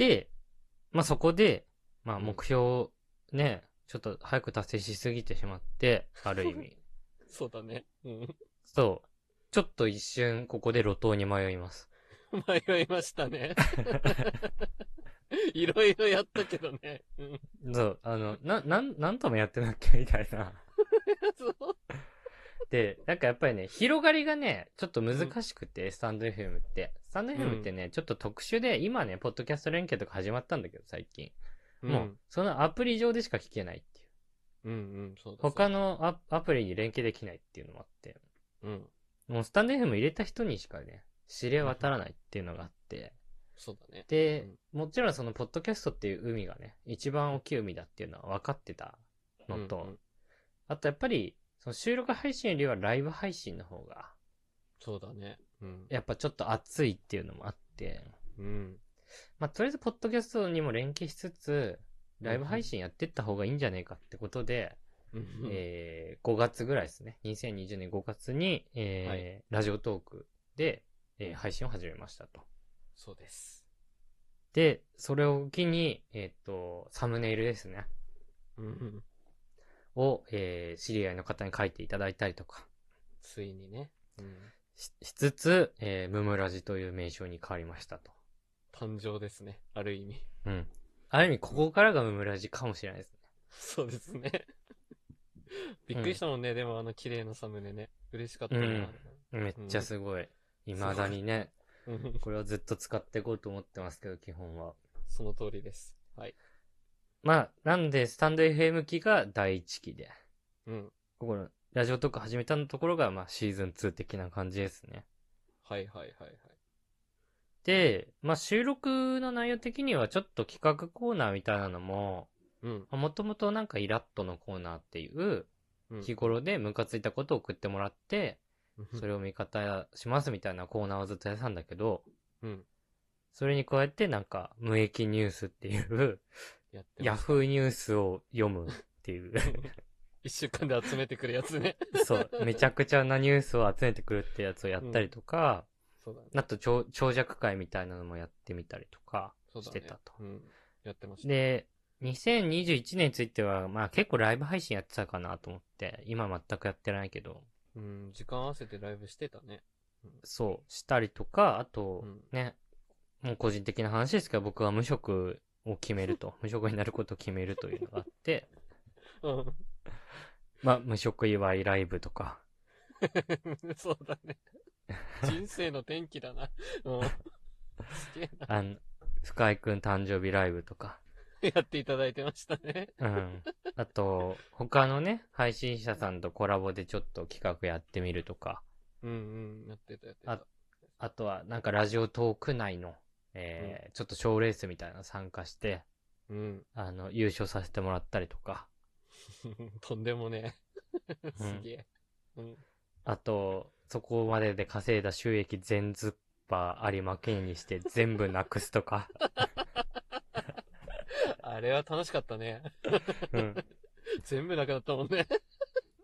で、まあそこで、まあ目標ね、ちょっと早く達成しすぎてしまって、ある意味。そうだね。うん。そう。ちょっと一瞬ここで路頭に迷います。迷いましたね。いろいろやったけどね。うん。そう、あの、な、なん、なんともやってなきゃみたいな。そう。で、なんかやっぱりね、広がりがね、ちょっと難しくて、スタンド FM って。スタンド FM ってね、ちょっと特殊で、今ね、ポッドキャスト連携とか始まったんだけど、最近。もう、そのアプリ上でしか聞けないっていう。うん、うん、そうだ。他のアアプリに連携できないっていうのもあって。うん。もうスタンド FM 入れた人にしかね、知れ渡らないっていうのがあって。そうだね。で、もちろんそのポッドキャストっていう海がね、一番大きい海だっていうのは分かってたのと、うんうんあとやっぱり、その収録配信よりはライブ配信の方が、そうだね。うん。やっぱちょっと熱いっていうのもあって、うん。まあ、とりあえずポッドキャストにも連携しつつ、ライブ配信やってった方がいいんじゃねえかってことで、うんえー、5月ぐらいですね。2020年5月に、えーはいラジオトークで、えー配信を始めましたと。そうです。で、それを機に、えっ、と、サムネイルですね。うん。を、えー知り合いの方に書いていただいたりとかついにね。うん。ししつつ、えームムラジという名称に変わりましたと。誕生ですね。ある意味。うん。ある意味、ここからがムムラジかもしれないですね。そうですね。びっくりしたもんね。でもあの綺麗なサムネね。嬉しかったな。めっちゃすごい。未だにね、うんこれはずっと使っていこうと思ってますけど、基本は。その通りです。はい。まあ、なんで、スタンド FM 機が第1期で、うん。ここの、ラジオとか始めたのところが、まあ、シーズン2的な感じですね。はいはいはいはい。で、まあ、収録の内容的には、ちょっと企画コーナーみたいなのも、うん。もともとなんかイラッとのコーナーっていう、うん日頃でムカついたことを送ってもらって、それを。を味方しますみたいなコーナーをずっとやってたんだけど、うん。それに加えてなんか無益ニュースっていう、やってヤます。フーニュースを読むっていう、一週間で集めてくるやつね。そう、めちゃくちゃなニュースを集めてくるってやつをやったりとか、そうだね。あと長長尺会みたいなのもやってみたりとかしてたと。うん。やってました。で、2021年については、まあ結構ライブ配信やってたかなと思って、今全くやってないけど、うん。時間合わせてライブしてたね。そう、したりとか、あとうん、ね、もう個人的な話ですけど、僕は無職を決めると、無職になることを決めるというのがあって、うん。まあ、無職祝いライブとか、そうだね。人生の転機だな。うん。すげえあの、深井くん誕生日ライブとか、な。やっていただいてましたね。うん。あと、他のね、配信者さんとコラボでちょっと企画やってみるとか、うんうん。やってたやってた。ああとは、なんかラジオトーク内の、えーちょっと賞レースみたいなの参加して、うん。あの、優勝させてもらったりとか、とんでもねえ。うんすげえ。うん。あと、そこまでで稼いだ収益全ズッパー有馬券にして全部なくすとか、あれは楽しかったね。うん。全部なくなったもんね。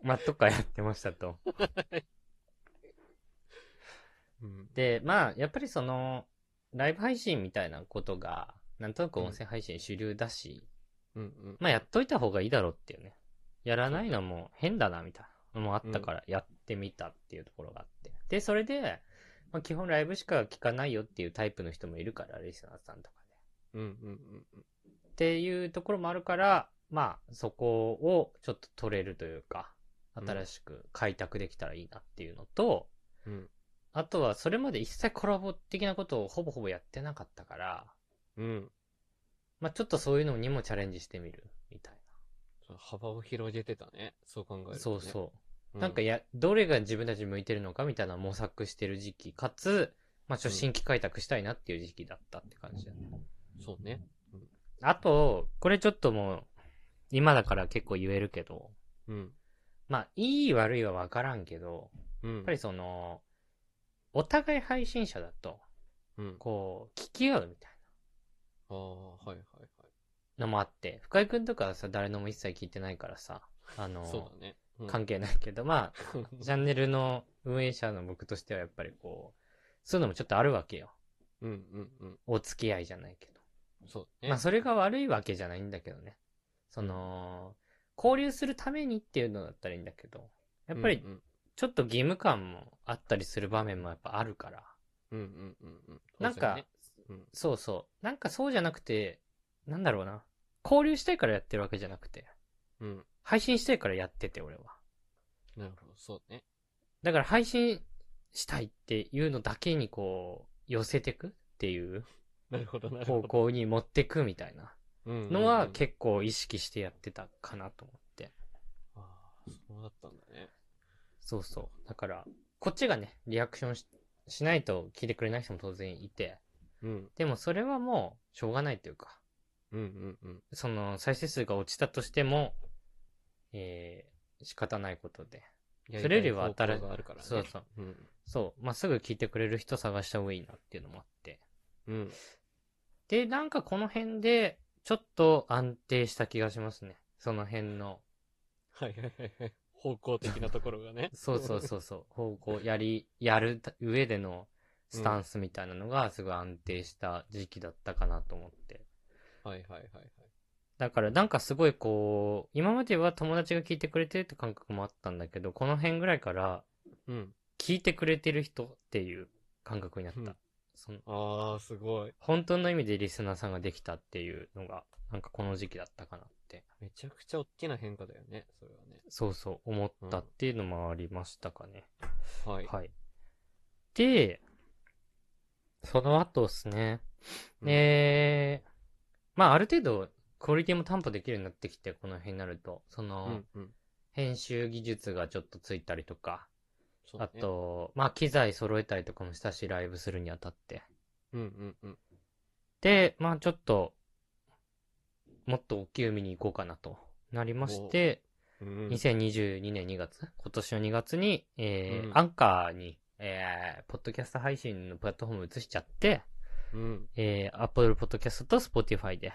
まあ、とかやってましたと。うん。で、まあ、やっぱりその、ライブ配信みたいなことが、なんとなく音声配信主流だし、うんうん。まあ、やっといた方がいいだろうっていうね。やらないのも変だな、みたいなのもあったから、やってみたっていうところがあって。で、それで、まあ、基本ライブしか聞かないよっていうタイプの人もいるから、リスナーさんとかで。うんうんうんっていうところもあるから、まあ、そこをちょっと取れるというか、うん新しく開拓できたらいいなっていうのと、うん。うん。あとはそれまで一切コラボ的なことをほぼほぼやってなかったから、うん。まあちょっとそういうのにもチャレンジしてみる、みたいそう幅を広げてたね。そう考えると、な。ね。そうそう。うん。なんかや、どれが自分たちに向いてるのかみたいな模索してる時期、かつ、まあちょっと新規開拓したいなっていう時期だったって感じだね。そうね。あと、これちょっともう、今だから結構言えるけど、うん。まあ、いい悪いは分からんけど、うん。やっぱりその、お互い配信者だと、うん。こう、聞き合うみたいああ、はいはいはい。なのもあって、深井くんとかはさ、誰のも一切聞いてないからさ、あの、そうだね。うん関係ないけど、まあ、チャンネルの運営者の僕としてはやっぱりこう、そういうのもちょっとあるわけよ。うんうんうん。お付き合いじゃないけど。そうね。まあそれが悪いわけじゃないんだけどね。その、交流するためにっていうのだったらいいんだけど、やっぱりちょっと義務感もあったりする場面もやっぱあるから。うんうんうんうん。なんか、うんそうそう。なんかそうじゃなくて、なんだろうな。交流したいからやってるわけじゃなくて、うん。配信したいからやってて俺は。なるほど、そうね。だから配信したいっていうのだけにこう、寄せてくっていうなるほど、なる方ほど。向に持ってくみたいなうんのは結結構意識してやってたかなと思って。構。ああ、そうだったんだね。そうそう。だから、こっちがね、リアクションししないと聞いてくれない人も当然いて、うん。でもそれはもうしょうがないというか、うんうんうん。その再生数が落ちたとしても、えー、仕方ないことで。それよりは新やりたい方向があるからね。そうそう。うん。そう、まあ、すぐ聞いてくれる人探した方がいいなっていうのもあって。うん。で、なんかこの辺で、ちょっと安定した気がしますね。その辺の。はいはいはいはい。方向的なところがね。そうそうそうそう。方向、やり、やる上でのスタンスみたいなのがすごい安定した時期だったかなと思って。はいはいはいはい。だからなんかすごいこう、今までは友達が聞いてくれてるって感覚もあったんだけど、この辺ぐらいからうん。聞いてくれてる人っていう感覚になった。うんそのああ、すごい。本当の意味でリスナーさんができたっていうのが、なんかこの時期だったかなって。めちゃくちゃ大きな変化だよね、それはね。そうそう思ったっていうのもありましたかね。はい。はい。で、その後ですね。うんえー、まあある程度クオリティも担保できるようになってきて、この辺になると、その、うんうん。編集技術がちょっとついたりとか、あ、と、まあ機材揃えたりとかもしたし、ライブするにあたって。うんうんうん。で、まあちょっと、もっと大きい海に行こうかなとなりまして、うん、2022年2月、今年の2月に、えーうんアンカーに、えー、ポッドキャスト配信のプラットフォーム移しちゃって、うん。えー、Apple Podcast と Spotify で、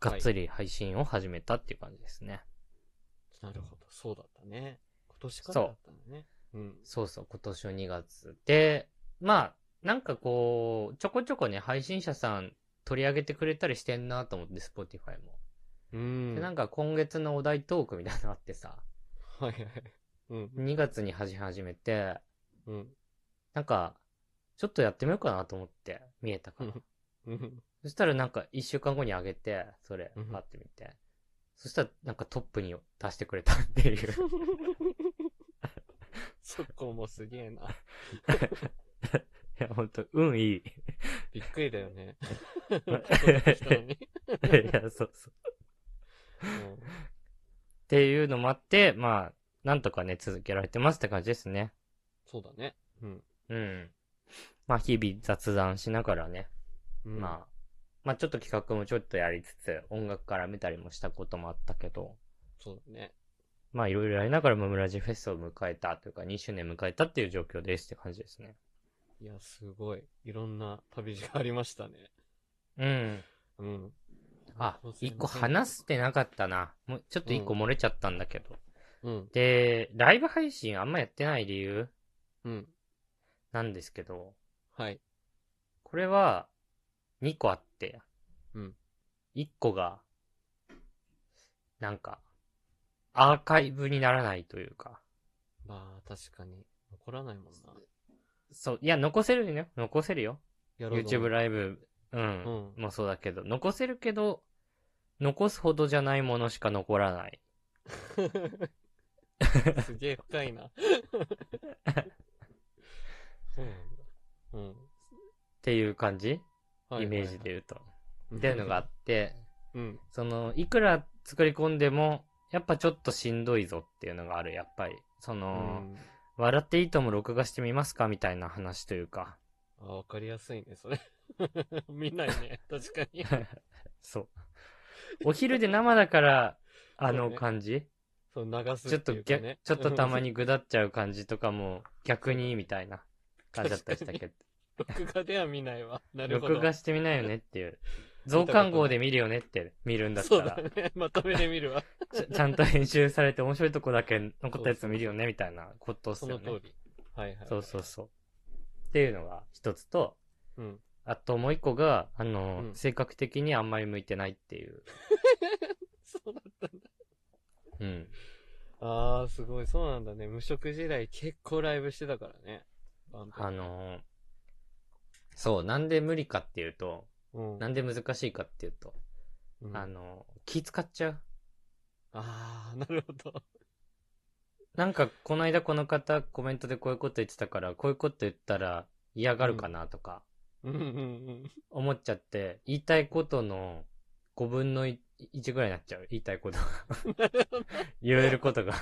がっつり配信を始めたっていう感じですね。なるほど、そうだったね。今年からだったんだね。うん。そうそう、今年の2月。で、まあ、なんかこう、ちょこちょこね、配信者さん取り上げてくれたりしてんなと思って、Spotify も。うん。で、なんか今月のお題トークみたいなのあってさ、はいはいはい。うん。2月に始めて、うん。なんか、ちょっとやってみようかなと思って、見えたから。うん。そしたらなんか1週間後に上げて、それ、うんパってみて。そしたらなんかトップに出してくれたっていう。そこもすげえな。いや、ほんと、運いい。いびっくりだよね。やしたのに。そうそう。っていうのもあって、まあ、なんとかね、続けられてますって感じですね。そうだね。うん。うん。まあ、日々雑談しながらね、うん、まあ、まあちょっと企画もちょっとやりつつ、音楽から見たりもしたこともあったけど、そうだね。まあいろいろやりながらムムラジフェスを迎えたというか、2周年迎えたっていう状況ですって感じですね。いや、すごい。いろんな旅路がありましたね。うん。うん。あ一個話してなかったな。もうちょっと一個漏れちゃったんだけど。うん。で、ライブ配信あんまやってない理由？うん。なんですけど、はい。これは2個あって、うん。1個が、なんか、アーカイブにならないというか、まあ、確かに。残らないもんな。そう、いや、残せるよ。残せるよ。やろう YouTube ライブ、うん、うんもそうだけど、残せるけど、残すほどじゃないものしか残らない。すげえ深いな。そうなんだ。うん。っていう感じ、はいイメージで言うと。うんっていうのがあって、うん。その、いくら作り込んでも、やっぱちょっとしんどいぞっていうのがある、やっぱり。その、うん笑っていいとも録画してみますかみたいな話というか。あ、わかりやすいね、それ。見ないね、確かに。そう。お昼で生だから、あの感じ、そう、流すちょっと。ちょっとたまにぐだっちゃう感じとかも逆にみたいな感じだったりしたけど。録画では見ないわ。なるほど。録画してみないよねっていう。増刊号で見るよねって見るんだったそうらだ、ね。まとめて見るわ。ちゃちゃんと編集されて面白いとこだけ残ったやつ見るよねみたいなことっすそよね。の通り。はいはい。そうそうそう。っていうのが一つと、うん。あともう一個が、あの、うん性格的にあんまり向いてないっていう。そうだったんだ。うん。あー、すごい、そうなんだね。無職時代結構ライブしてたからね。あのーそう、なんで無理かっていうと、うん。なんで難しいかっていうと、うんあのー気使っちゃう。あー、なるほど。なんか、この間この方コメントでこういうこと言ってたから、こういうこと言ったら嫌がるかなとか。思っちゃって、言いたいことの5分の1ぐらいになっちゃう。言いたいことが。言えることが。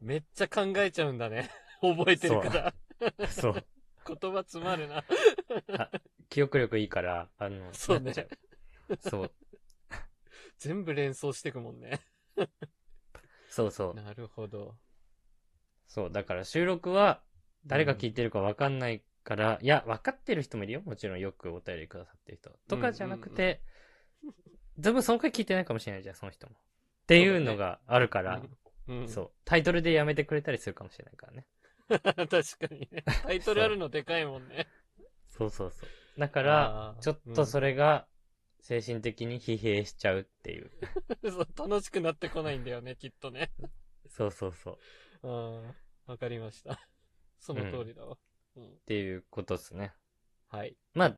めっちゃ考えちゃうんだね。覚えてるから。そう。言葉詰まるな。記憶力いいから、あの、そうね。そう。全部連想してくもんね。そうそう。なるほど。そう。だから収録は誰が聞いてるかわかんないから、いや、わかってる人もいるよ。もちろんよくお便りくださってる人。とかじゃなくて、全部その回聞いてないかもしれないじゃん、その人も。っていうのがあるから、うん。うんそう。タイトルでやめてくれたりするかもしれないからね。確かにね。タイトルあるのでかいもんね。そうそうそう。だからちょっとそれが精神的に疲弊しちゃうっていう。そう楽しくなってこないんだよね、きっとね。そうそうそう。うん。わかりました。その通りだわ。うん。っていうことですね。はい。まあ、